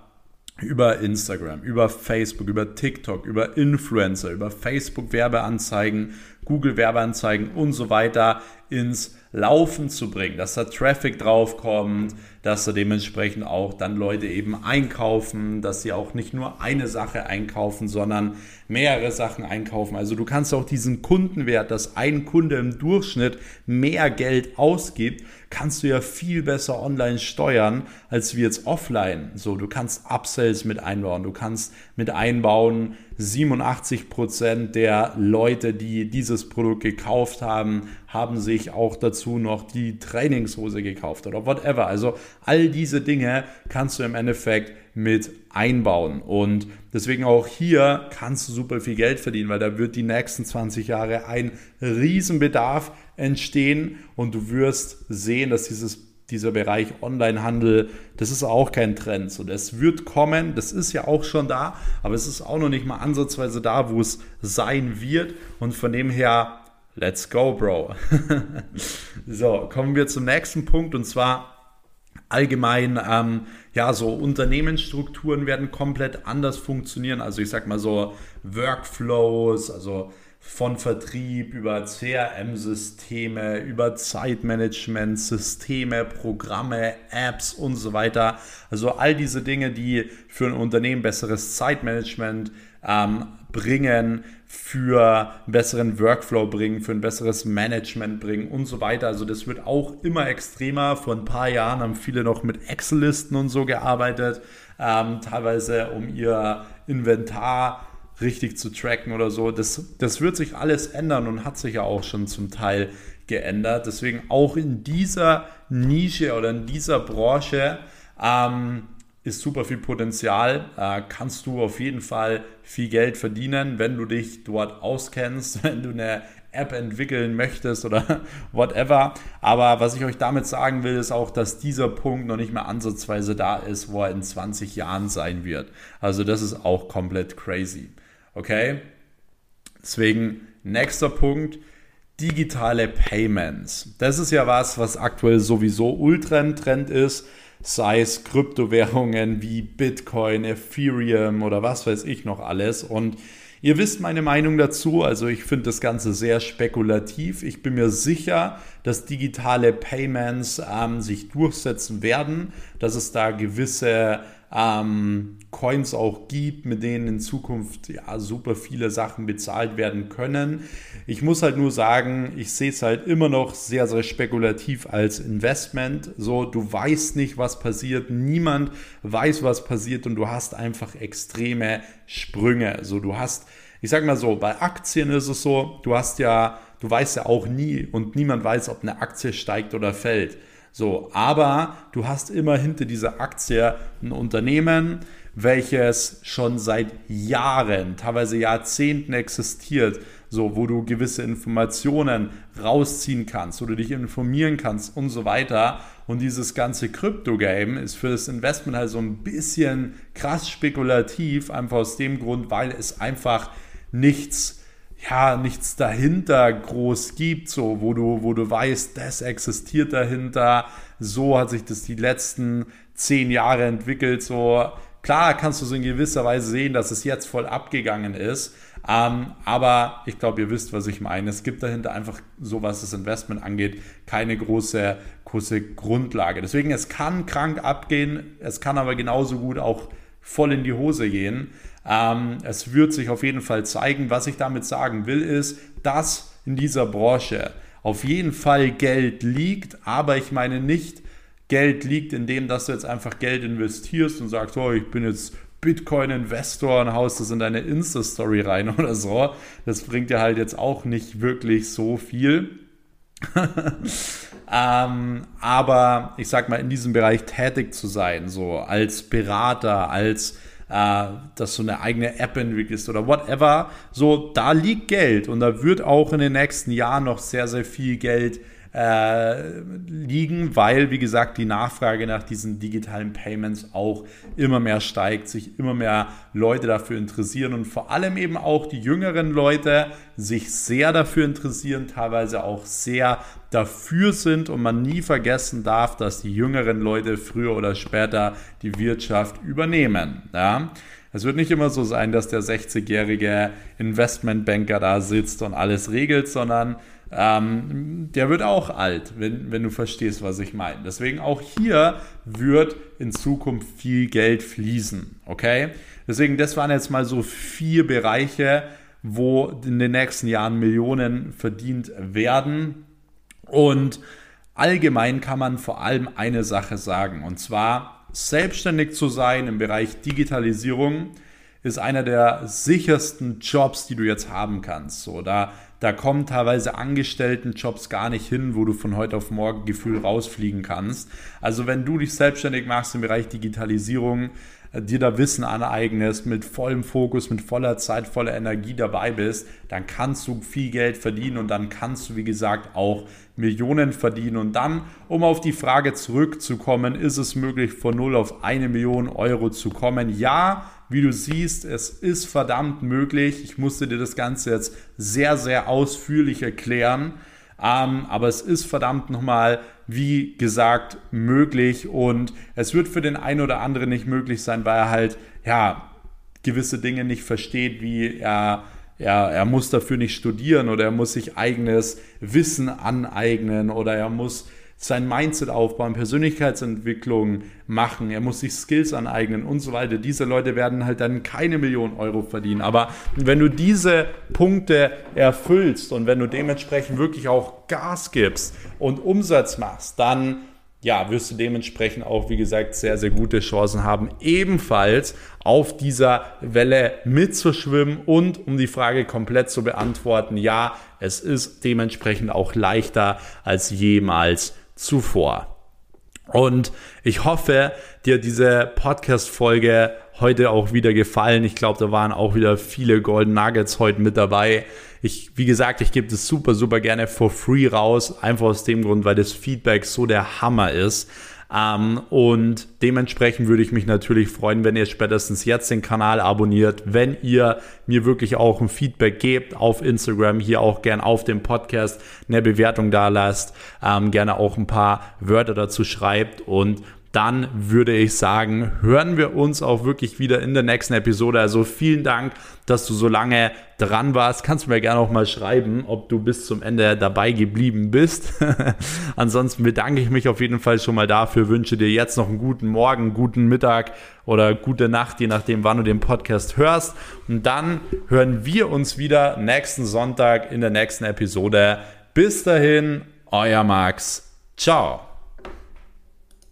über Instagram, über Facebook, über TikTok, über Influencer, über Facebook Werbeanzeigen, Google Werbeanzeigen und so weiter ins Laufen zu bringen, dass da Traffic draufkommt, dass da dementsprechend auch dann Leute eben einkaufen, dass sie auch nicht nur eine Sache einkaufen, sondern mehrere Sachen einkaufen. Also du kannst auch diesen Kundenwert, dass ein Kunde im Durchschnitt mehr Geld ausgibt, kannst du ja viel besser online steuern, als wie jetzt offline. So, du kannst Upsells mit einbauen, du kannst mit einbauen, 87 Prozent der Leute, die dieses Produkt gekauft haben, haben sich auch dazu noch die Trainingshose gekauft oder whatever. Also all diese Dinge kannst du im Endeffekt mit einbauen. Und deswegen auch hier kannst du super viel Geld verdienen, weil da wird die nächsten 20 Jahre ein Riesenbedarf entstehen und du wirst sehen, dass dieses dieser Bereich Onlinehandel, das ist auch kein Trend. So, das wird kommen, das ist ja auch schon da, aber es ist auch noch nicht mal ansatzweise da, wo es sein wird. Und von dem her, let's go, Bro. *laughs* so, kommen wir zum nächsten Punkt und zwar allgemein, ähm, ja, so Unternehmensstrukturen werden komplett anders funktionieren. Also ich sag mal so Workflows, also von Vertrieb über CRM-Systeme, über Zeitmanagement-Systeme, Programme, Apps und so weiter. Also all diese Dinge, die für ein Unternehmen besseres Zeitmanagement ähm, bringen, für einen besseren Workflow bringen, für ein besseres Management bringen und so weiter. Also das wird auch immer extremer. Vor ein paar Jahren haben viele noch mit Excel-Listen und so gearbeitet, ähm, teilweise um ihr Inventar richtig zu tracken oder so. Das, das wird sich alles ändern und hat sich ja auch schon zum Teil geändert. Deswegen auch in dieser Nische oder in dieser Branche ähm, ist super viel Potenzial. Äh, kannst du auf jeden Fall viel Geld verdienen, wenn du dich dort auskennst, *laughs* wenn du eine App entwickeln möchtest oder *laughs* whatever. Aber was ich euch damit sagen will, ist auch, dass dieser Punkt noch nicht mehr ansatzweise da ist, wo er in 20 Jahren sein wird. Also das ist auch komplett crazy. Okay? Deswegen, nächster Punkt, digitale Payments. Das ist ja was, was aktuell sowieso ultra im Trend ist, sei es Kryptowährungen wie Bitcoin, Ethereum oder was weiß ich noch alles. Und Ihr wisst meine Meinung dazu, also ich finde das Ganze sehr spekulativ. Ich bin mir sicher, dass digitale Payments ähm, sich durchsetzen werden, dass es da gewisse ähm, Coins auch gibt, mit denen in Zukunft ja super viele Sachen bezahlt werden können. Ich muss halt nur sagen, ich sehe es halt immer noch sehr, sehr spekulativ als Investment. So, du weißt nicht, was passiert, niemand weiß, was passiert und du hast einfach extreme Sprünge. So, du hast, ich sag mal so, bei Aktien ist es so, du hast ja, du weißt ja auch nie und niemand weiß, ob eine Aktie steigt oder fällt. So, aber du hast immer hinter dieser Aktie ein Unternehmen, welches schon seit Jahren, teilweise Jahrzehnten existiert, so, wo du gewisse Informationen rausziehen kannst, wo du dich informieren kannst und so weiter. Und dieses ganze Krypto-Game ist für das Investment halt so ein bisschen krass spekulativ, einfach aus dem Grund, weil es einfach nichts ja, nichts dahinter groß gibt, so, wo du, wo du weißt, das existiert dahinter, so hat sich das die letzten zehn Jahre entwickelt, so. Klar kannst du so in gewisser Weise sehen, dass es jetzt voll abgegangen ist, Ähm, aber ich glaube, ihr wisst, was ich meine. Es gibt dahinter einfach, so was das Investment angeht, keine große, große Grundlage. Deswegen, es kann krank abgehen, es kann aber genauso gut auch voll in die Hose gehen. Ähm, es wird sich auf jeden Fall zeigen. Was ich damit sagen will, ist, dass in dieser Branche auf jeden Fall Geld liegt, aber ich meine nicht, Geld liegt in dem, dass du jetzt einfach Geld investierst und sagst, oh, ich bin jetzt Bitcoin-Investor und haust das in deine Insta-Story rein *laughs* oder so. Das bringt dir halt jetzt auch nicht wirklich so viel. *laughs* ähm, aber ich sag mal, in diesem Bereich tätig zu sein, so als Berater, als äh, dass du eine eigene App entwickelst oder whatever, so da liegt Geld und da wird auch in den nächsten Jahren noch sehr, sehr viel Geld äh, liegen, weil, wie gesagt, die Nachfrage nach diesen digitalen Payments auch immer mehr steigt, sich immer mehr Leute dafür interessieren und vor allem eben auch die jüngeren Leute sich sehr dafür interessieren, teilweise auch sehr dafür sind und man nie vergessen darf, dass die jüngeren Leute früher oder später die Wirtschaft übernehmen. Ja? Es wird nicht immer so sein, dass der 60-jährige Investmentbanker da sitzt und alles regelt, sondern ähm, der wird auch alt, wenn, wenn du verstehst, was ich meine. Deswegen auch hier wird in Zukunft viel Geld fließen. Okay? Deswegen, das waren jetzt mal so vier Bereiche, wo in den nächsten Jahren Millionen verdient werden. Und allgemein kann man vor allem eine Sache sagen, und zwar selbstständig zu sein im Bereich Digitalisierung ist einer der sichersten Jobs, die du jetzt haben kannst. So, da da kommen teilweise Angestelltenjobs gar nicht hin, wo du von heute auf morgen Gefühl rausfliegen kannst. Also wenn du dich selbstständig machst im Bereich Digitalisierung, äh, dir da Wissen aneignest, mit vollem Fokus, mit voller Zeit, voller Energie dabei bist, dann kannst du viel Geld verdienen und dann kannst du, wie gesagt, auch Millionen verdienen. Und dann, um auf die Frage zurückzukommen, ist es möglich, von 0 auf eine Million Euro zu kommen? Ja, wie du siehst, es ist verdammt möglich. Ich musste dir das Ganze jetzt sehr, sehr ausführlich erklären. Ähm, aber es ist verdammt nochmal, wie gesagt, möglich. Und es wird für den einen oder anderen nicht möglich sein, weil er halt, ja, gewisse Dinge nicht versteht, wie er er, er muss dafür nicht studieren oder er muss sich eigenes Wissen aneignen oder er muss sein Mindset aufbauen, Persönlichkeitsentwicklung machen, er muss sich Skills aneignen und so weiter. Diese Leute werden halt dann keine Millionen Euro verdienen. Aber wenn du diese Punkte erfüllst und wenn du dementsprechend wirklich auch Gas gibst und Umsatz machst, dann ja, wirst du dementsprechend auch, wie gesagt, sehr, sehr gute Chancen haben, ebenfalls auf dieser Welle mitzuschwimmen und um die Frage komplett zu beantworten, ja, es ist dementsprechend auch leichter als jemals zuvor. Und ich hoffe, dir diese Podcast-Folge heute auch wieder gefallen. Ich glaube, da waren auch wieder viele Golden Nuggets heute mit dabei. Ich, wie gesagt, ich gebe das super, super gerne for free raus. Einfach aus dem Grund, weil das Feedback so der Hammer ist. Ähm, und dementsprechend würde ich mich natürlich freuen, wenn ihr spätestens jetzt den Kanal abonniert, wenn ihr mir wirklich auch ein Feedback gebt auf Instagram, hier auch gern auf dem Podcast eine Bewertung da lasst, ähm, gerne auch ein paar Wörter dazu schreibt und dann würde ich sagen, hören wir uns auch wirklich wieder in der nächsten Episode. Also vielen Dank, dass du so lange dran warst. Kannst du mir gerne auch mal schreiben, ob du bis zum Ende dabei geblieben bist. *laughs* Ansonsten bedanke ich mich auf jeden Fall schon mal dafür. Wünsche dir jetzt noch einen guten Morgen, guten Mittag oder gute Nacht, je nachdem, wann du den Podcast hörst. Und dann hören wir uns wieder nächsten Sonntag in der nächsten Episode. Bis dahin, euer Max. Ciao.